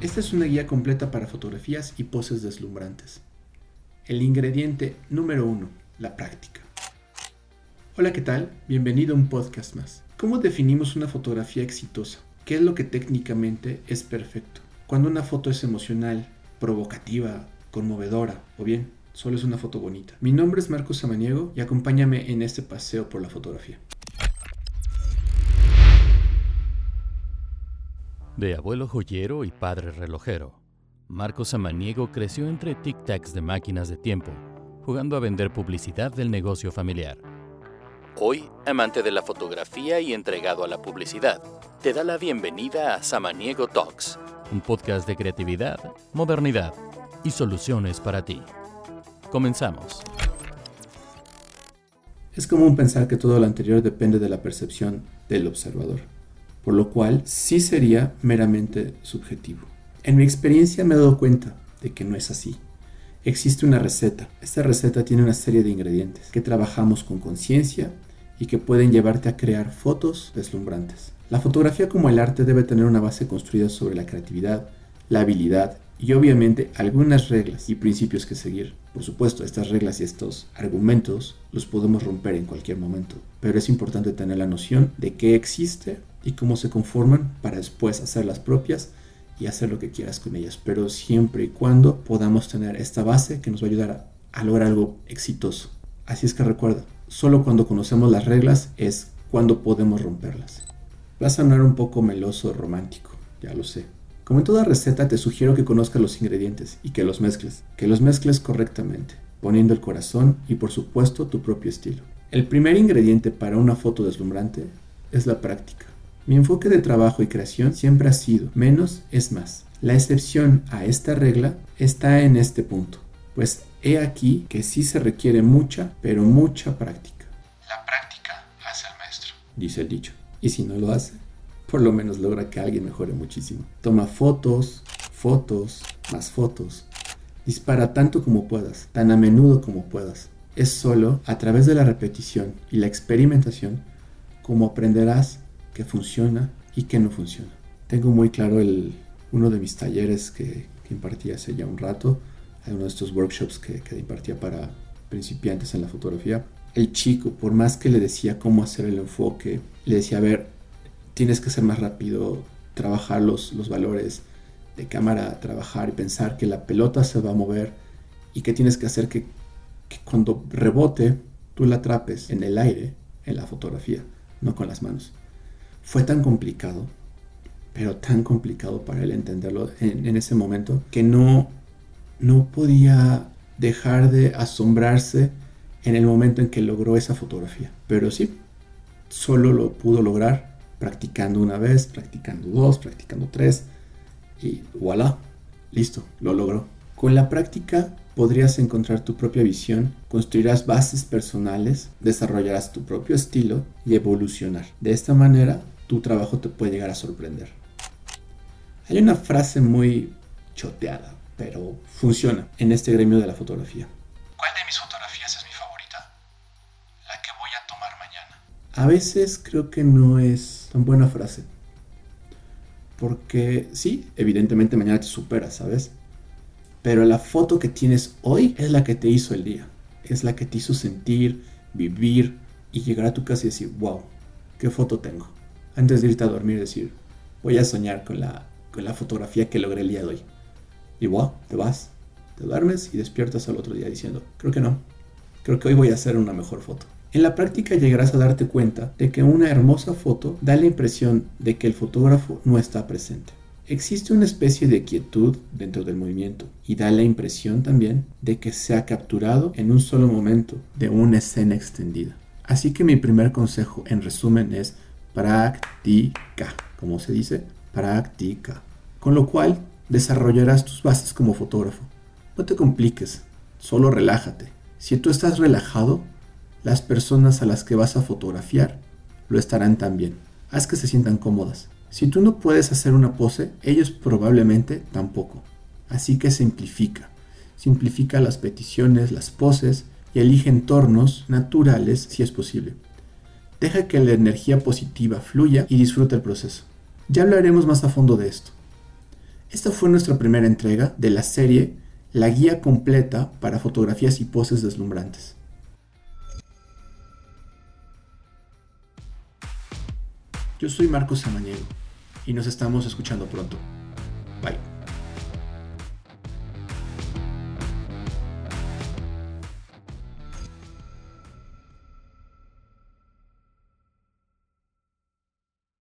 Esta es una guía completa para fotografías y poses deslumbrantes. El ingrediente número uno, la práctica. Hola, ¿qué tal? Bienvenido a un podcast más. ¿Cómo definimos una fotografía exitosa? ¿Qué es lo que técnicamente es perfecto? Cuando una foto es emocional, provocativa, conmovedora o bien solo es una foto bonita. Mi nombre es Marcos Samaniego y acompáñame en este paseo por la fotografía. De abuelo joyero y padre relojero, Marcos Samaniego creció entre tic-tacs de máquinas de tiempo, jugando a vender publicidad del negocio familiar. Hoy, amante de la fotografía y entregado a la publicidad, te da la bienvenida a Samaniego Talks, un podcast de creatividad, modernidad y soluciones para ti. Comenzamos. Es común pensar que todo lo anterior depende de la percepción del observador por lo cual sí sería meramente subjetivo. En mi experiencia me he dado cuenta de que no es así. Existe una receta. Esta receta tiene una serie de ingredientes que trabajamos con conciencia y que pueden llevarte a crear fotos deslumbrantes. La fotografía como el arte debe tener una base construida sobre la creatividad, la habilidad y obviamente algunas reglas y principios que seguir. Por supuesto, estas reglas y estos argumentos los podemos romper en cualquier momento, pero es importante tener la noción de qué existe y cómo se conforman para después hacerlas propias y hacer lo que quieras con ellas, pero siempre y cuando podamos tener esta base que nos va a ayudar a, lograr algo exitoso. Así es que recuerda, solo cuando conocemos las reglas es cuando podemos romperlas. Va a sonar un poco meloso romántico, ya lo sé, como en toda receta te sugiero que conozcas los ingredientes y que los mezcles, que los mezcles correctamente, poniendo el corazón y por supuesto tu propio estilo. El primer ingrediente para una foto deslumbrante es la práctica. Mi enfoque de trabajo y creación siempre ha sido menos es más. La excepción a esta regla está en este punto, pues he aquí que sí se requiere mucha, pero mucha práctica. La práctica hace al maestro, dice el dicho. Y si no lo hace, por lo menos logra que alguien mejore muchísimo. Toma fotos, fotos, más fotos. Dispara tanto como puedas, tan a menudo como puedas. Es solo a través de la repetición y la experimentación como aprenderás que funciona y que no funciona. Tengo muy claro el, uno de mis talleres que, que impartí hace ya un rato, uno de estos workshops que, que impartía para principiantes en la fotografía. El chico, por más que le decía cómo hacer el enfoque, le decía, a ver, tienes que ser más rápido, trabajar los, los valores de cámara, trabajar y pensar que la pelota se va a mover y que tienes que hacer que, cuando rebote tú la atrapes en el aire, en la fotografía, no con las manos. Fue tan complicado, pero tan complicado para él entenderlo en, en ese momento, que no, no podía dejar de asombrarse en el momento en que logró esa fotografía. Pero sí, solo lo pudo lograr practicando una vez, practicando dos, practicando tres y voilà, listo, lo logró. Con la práctica podrías encontrar tu propia visión, construirás bases personales, desarrollarás tu propio estilo y evolucionar. De esta manera, tu trabajo te puede llegar a sorprender. Hay una frase muy choteada, pero funciona en este gremio de la fotografía. ¿Cuál de mis fotografías es mi favorita? La que voy a tomar mañana. A veces creo que no es Tan buena frase. Porque sí, evidentemente mañana te superas, ¿sabes? Pero la foto que tienes hoy es la que te hizo el día. Es la que te hizo sentir, vivir y llegar a tu casa y decir, wow, qué foto tengo. Antes de irte a dormir decir, voy a soñar con la, con la fotografía que logré el día de hoy. Y wow, te vas, te duermes y despiertas al otro día diciendo, creo que no. Creo que hoy voy a hacer una mejor foto. En la práctica llegarás a darte cuenta de que una hermosa foto da la impresión de que el fotógrafo no está presente. Existe una especie de quietud dentro del movimiento y da la impresión también de que se ha capturado en un solo momento de una escena extendida. Así que mi primer consejo en resumen es práctica, como se dice, práctica. Con lo cual desarrollarás tus bases como fotógrafo. No te compliques, solo relájate. Si tú estás relajado, las personas a las que vas a fotografiar lo estarán también. Haz que se sientan cómodas. Si tú no puedes hacer una pose, ellos probablemente tampoco. Así que simplifica. Simplifica las peticiones, las poses y elige entornos naturales si es posible. Deja que la energía positiva fluya y disfruta el proceso. Ya hablaremos más a fondo de esto. Esta fue nuestra primera entrega de la serie La guía completa para fotografías y poses deslumbrantes. Yo soy Marcos Samaniego y nos estamos escuchando pronto. Bye.